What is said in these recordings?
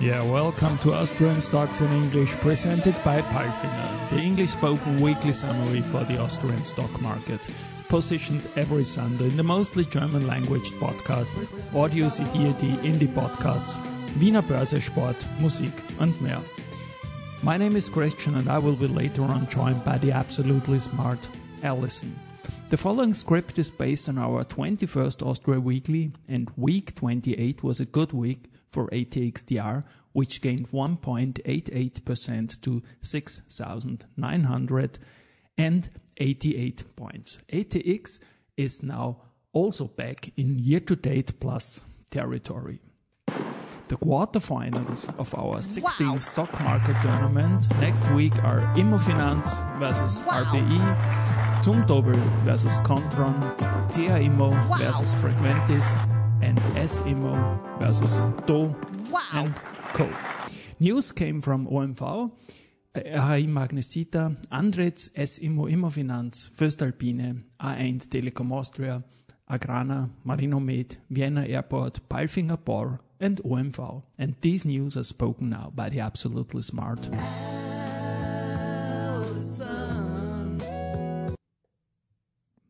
Yeah, welcome to Austrian Stocks in English, presented by Palfinger, the English spoken weekly summary for the Austrian stock market. Positioned every Sunday in the mostly German language podcast, Audio CD, Indie Podcasts, Wiener Börse Sport, Musik und mehr. My name is Christian and I will be later on joined by the absolutely smart Alison. The following script is based on our 21st Austria Weekly, and week 28 was a good week for ATX TR, which gained 1.88% to 6,988 points. ATX is now also back in year to date plus territory. The quarterfinals of our 16th stock market tournament next week are Immofinanz versus RBI, Zumtobel versus Kontron, CA Immo versus Frequentis, and S Immo versus Do and Co. News came from OMV, RHI uh, Magnesita, Andritz, S Immo Immofinanz, Voestalpine, A1 Telekom Austria, Agrana, Marinomed, Vienna Airport, Palfinger Porr, and OMV. And these news are spoken now by the absolutely smart.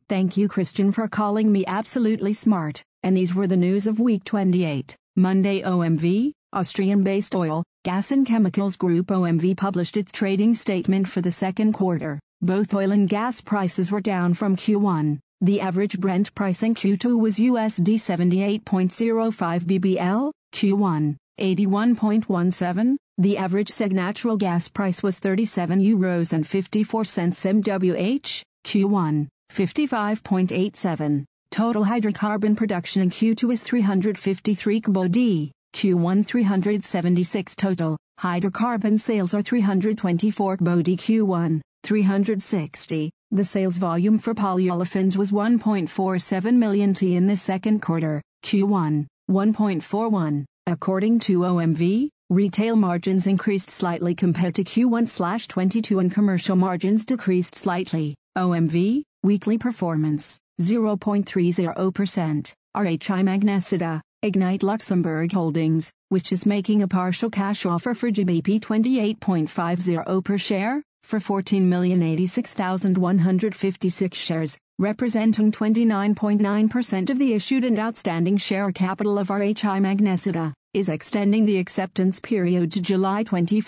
Thank you, Christian, for calling me absolutely smart. And these were the news of week 28. Monday, OMV, Austrian based oil, gas and chemicals group OMV published its trading statement for the second quarter. Both oil and gas prices were down from Q1. The average Brent price in Q2 was USD 78.05 BBL, Q1, 81.17. The average seg natural gas price was 37 euros and 54 cents MWH, Q1, 55.87. Total hydrocarbon production in Q2 is 353 kbod, Q1 376 total. Hydrocarbon sales are 324 kbod Q1, 360. The sales volume for polyolefins was 1.47 million t in the second quarter, Q1, 1.41. According to OMV, retail margins increased slightly compared to Q1/22 and commercial margins decreased slightly. OMV, weekly performance, 0.30%. RHI Magnesita, Ignite Luxembourg Holdings, which is making a partial cash offer for GBP 28.50 per share, for 14,086,156 shares, representing 29.9% of the issued and outstanding share capital of RHI Magnesita, is extending the acceptance period to July 21,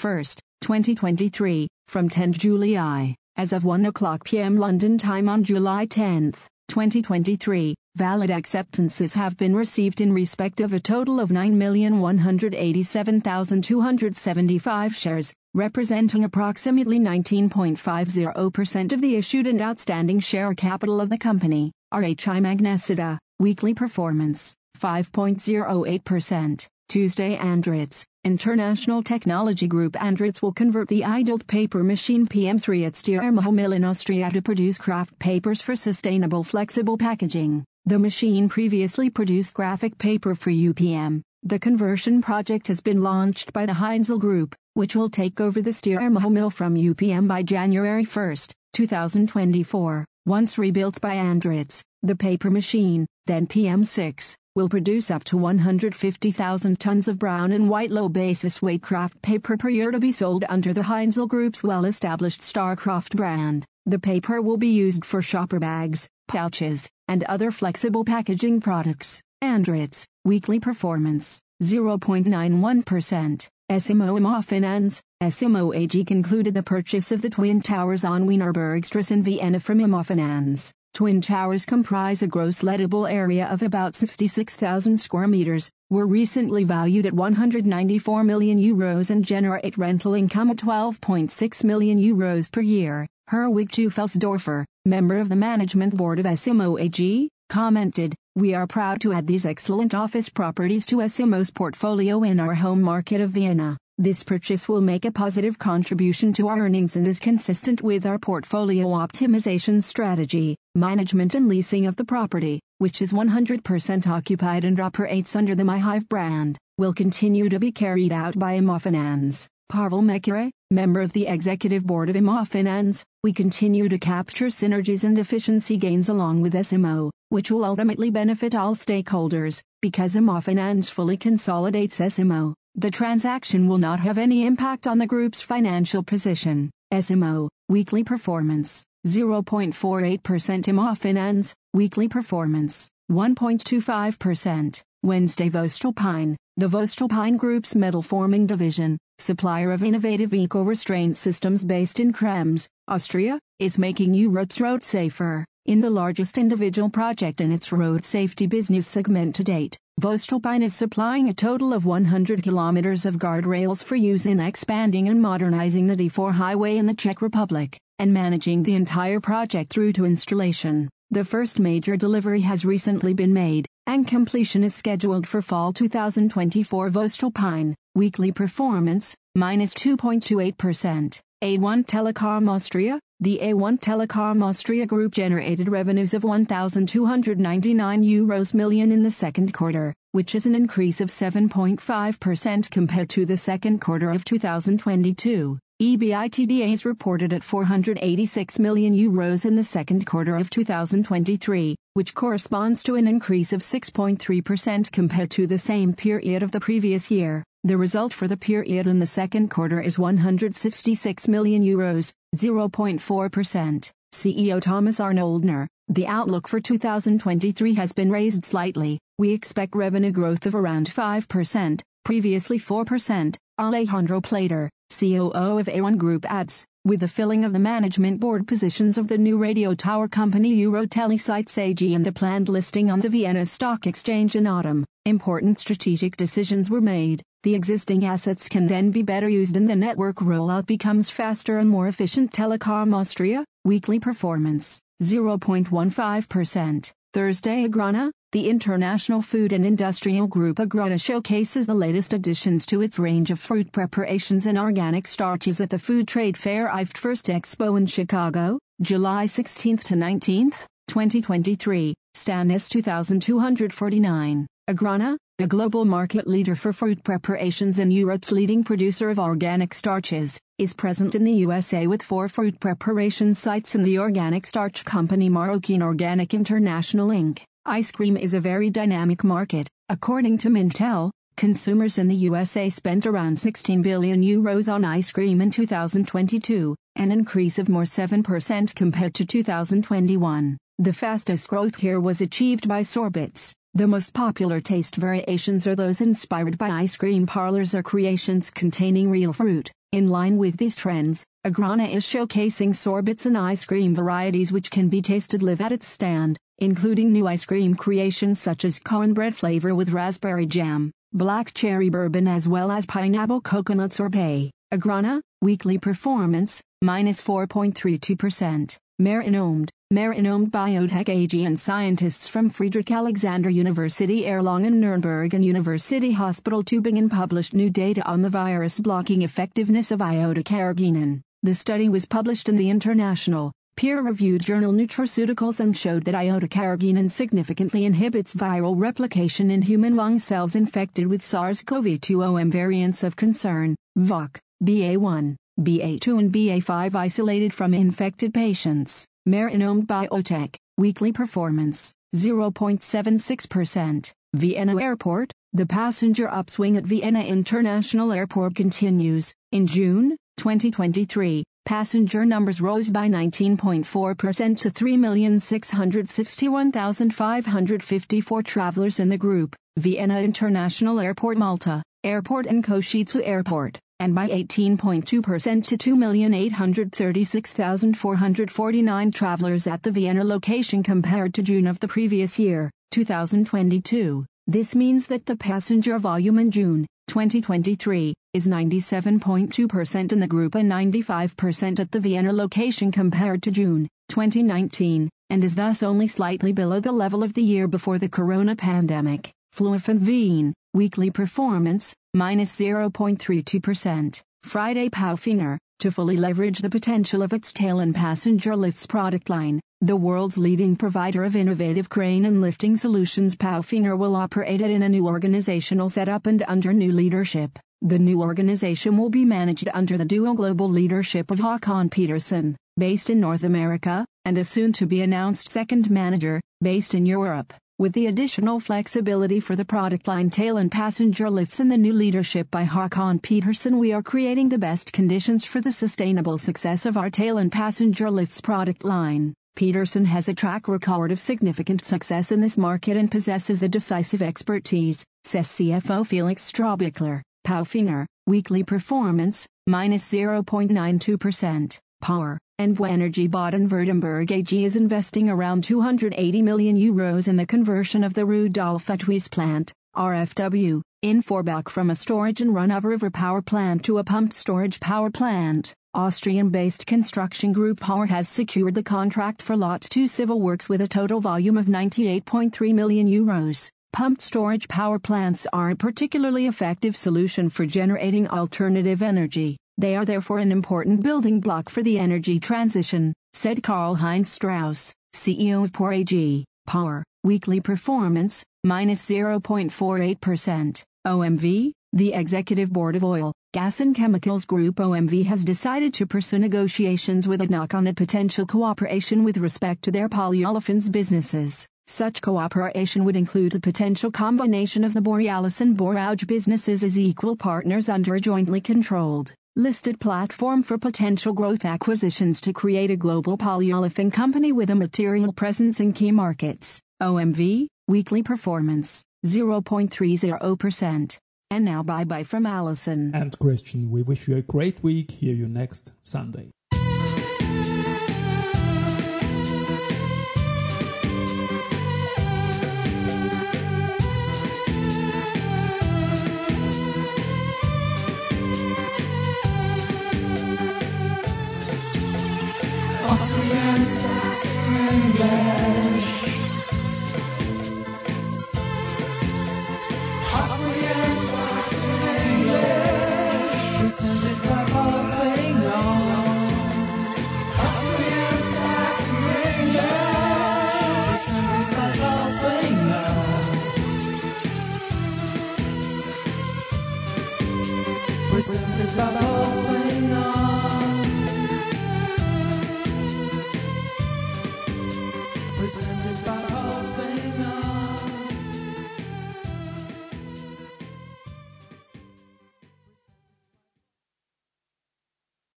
2023, from 10 July, as of 1 o'clock p.m. London time on July 10, 2023. Valid acceptances have been received in respect of a total of 9,187,275 shares, representing approximately 19.50% of the issued and outstanding share capital of the company. RHI Magnesita, weekly performance, 5.08%. Tuesday Andritz, International Technology Group Andritz will convert the idled paper machine PM3 at Steyrermühl Mill in Austria to produce kraft papers for sustainable flexible packaging. The machine previously produced graphic paper for UPM. The conversion project has been launched by the Heinzel Group, which will take over the Steyrermühl Mill from UPM by January 1, 2024. Once rebuilt by Andritz, the paper machine, then PM6, will produce up to 150,000 tons of brown and white low basis weight kraft paper per year to be sold under the Heinzel Group's well-established Starkraft brand. The paper will be used for shopper bags, pouches, and other flexible packaging products. Andritz, weekly performance, 0.91%. S Immo Immofinanz, S Immo AG concluded the purchase of the Twin Towers on Wienerbergstrasse in Vienna from Immofinanz. Twin towers comprise a gross lettable area of about 66,000 square meters, were recently valued at 194 million euros and generate rental income of 12.6 million euros per year. Herwig Teufelsdorfer, member of the management board of S Immo AG, commented, We are proud to add these excellent office properties to S Immo's portfolio in our home market of Vienna. This purchase will make a positive contribution to our earnings and is consistent with our portfolio optimization strategy, management and leasing of the property, which is 100% occupied and operates under the MyHive brand, will continue to be carried out by Immofinanz. Pavel Měchura, member of the executive board of Immofinanz, we continue to capture synergies and efficiency gains along with S Immo, which will ultimately benefit all stakeholders, because Immofinanz fully consolidates S Immo. The transaction will not have any impact on the group's financial position. S Immo, weekly performance, 0.48% Immofinanz, weekly performance, 1.25%. Wednesday Voestalpine, the Voestalpine Group's metal forming division, supplier of innovative eco-restraint systems based in Krems, Austria, is making Europe's road safer. In the largest individual project in its road safety business segment to date, Voestalpine is supplying a total of 100 kilometers of guardrails for use in expanding and modernizing the D4 highway in the Czech Republic, and managing the entire project through to installation. The first major delivery has recently been made, and completion is scheduled for fall 2024 Voestalpine, weekly performance, minus 2.28%. A1 Telekom Austria, the A1 Telekom Austria Group generated revenues of 1,299 euros million in the second quarter, which is an increase of 7.5% compared to the second quarter of 2022. EBITDA is reported at 486 million euros in the second quarter of 2023, which corresponds to an increase of 6.3% compared to the same period of the previous year. The result for the period in the second quarter is 166 million euros, 0.4%. CEO Thomas Arnoldner, the outlook for 2023 has been raised slightly. We expect revenue growth of around 5%, previously 4%. Alejandro Plater, COO of A1 Group adds, with the filling of the management board positions of the new radio tower company Eurotelesites AG and the planned listing on the Vienna Stock Exchange in autumn, important strategic decisions were made. The existing assets can then be better used and the network rollout becomes faster and more efficient. Telekom Austria, weekly performance, 0.15%. Thursday Agrana, the international food and industrial group Agrana showcases the latest additions to its range of fruit preparations and organic starches at the Food Trade Fair IFT First Expo in Chicago, July 16 to 19, 2023, Stannis 2249. Agrana, the global market leader for fruit preparations and Europe's leading producer of organic starches, is present in the USA with four fruit preparation sites in the organic starch company Marroquin Organic International Inc. Ice cream is a very dynamic market. According to Mintel, consumers in the USA spent around 16 billion euros on ice cream in 2022, an increase of more 7% compared to 2021. The fastest growth here was achieved by sorbets. The most popular taste variations are those inspired by ice cream parlors or creations containing real fruit. In line with these trends, Agrana is showcasing sorbets and ice cream varieties which can be tasted live at its stand including new ice cream creations such as cornbread flavor with raspberry jam, black cherry bourbon as well as pineapple coconut sorbet. Agrana, weekly performance, minus 4.32%. Marinomed, Marinomed Biotech AG and scientists from Friedrich Alexander University Erlangen Nuremberg and University Hospital Tübingen published new data on the virus blocking effectiveness of iota-carrageenan. The study was published in the International peer-reviewed journal Nutraceuticals and showed that iota-carrageenan significantly inhibits viral replication in human lung cells infected with SARS-CoV-2 OM variants of concern, VOC, BA1, BA2 and BA5 isolated from infected patients. Marinomed Biotech, weekly performance, 0.76%. Vienna Airport, the passenger upswing at Vienna International Airport continues. In June 2023, passenger numbers rose by 19.4% to 3,661,554 travelers in the group, Vienna International Airport Malta, Airport and Košice Airport, and by 18.2% to 2,836,449 travelers at the Vienna location compared to June of the previous year, 2022. This means that the passenger volume in June 2023 is 97.2% in the group and 95% at the Vienna location compared to June 2019, and is thus only slightly below the level of the year before the corona pandemic. Flughafen Wien, weekly performance, minus 0.32%. Friday Palfinger, to fully leverage the potential of its tail and passenger lifts product line, the world's leading provider of innovative crane and lifting solutions Palfinger will operate it in a new organizational setup and under new leadership. The new organization will be managed under the dual global leadership of Håkan Peterson, based in North America, and a soon to be announced second manager, based in Europe. With the additional flexibility for the product line tail and passenger lifts and the new leadership by Håkan Peterson, we are creating the best conditions for the sustainable success of our tail and passenger lifts product line. Peterson has a track record of significant success in this market and possesses the decisive expertise, says CFO Felix Strohbichler. Palfinger, weekly performance, minus 0.92%. Porr, and Energy Baden-Württemberg AG is investing around 280 million euros in the conversion of the Rudolf Fettweis plant, RFW, in Forbach from a storage and run-of-river power plant to a pumped storage power plant. Austrian-based construction group Porr has secured the contract for Lot 2 civil works with a total volume of 98.3 million euros. Pumped storage power plants are a particularly effective solution for generating alternative energy. They are therefore an important building block for the energy transition, said Karl-Heinz Strauss, CEO of Porr AG. Porr, weekly performance, minus 0.48%. OMV, the Executive Board of Oil, Gas and Chemicals Group OMV has decided to pursue negotiations with ADNOC on a potential cooperation with respect to their polyolefins businesses. Such cooperation would include the potential combination of the Borealis and Borouge businesses as equal partners under a jointly controlled, listed platform for potential growth acquisitions to create a global polyolefin company with a material presence in key markets. OMV, weekly performance, 0.30%. And now bye bye from Allison. And Christian, we wish you a great week. Hear you next Sunday.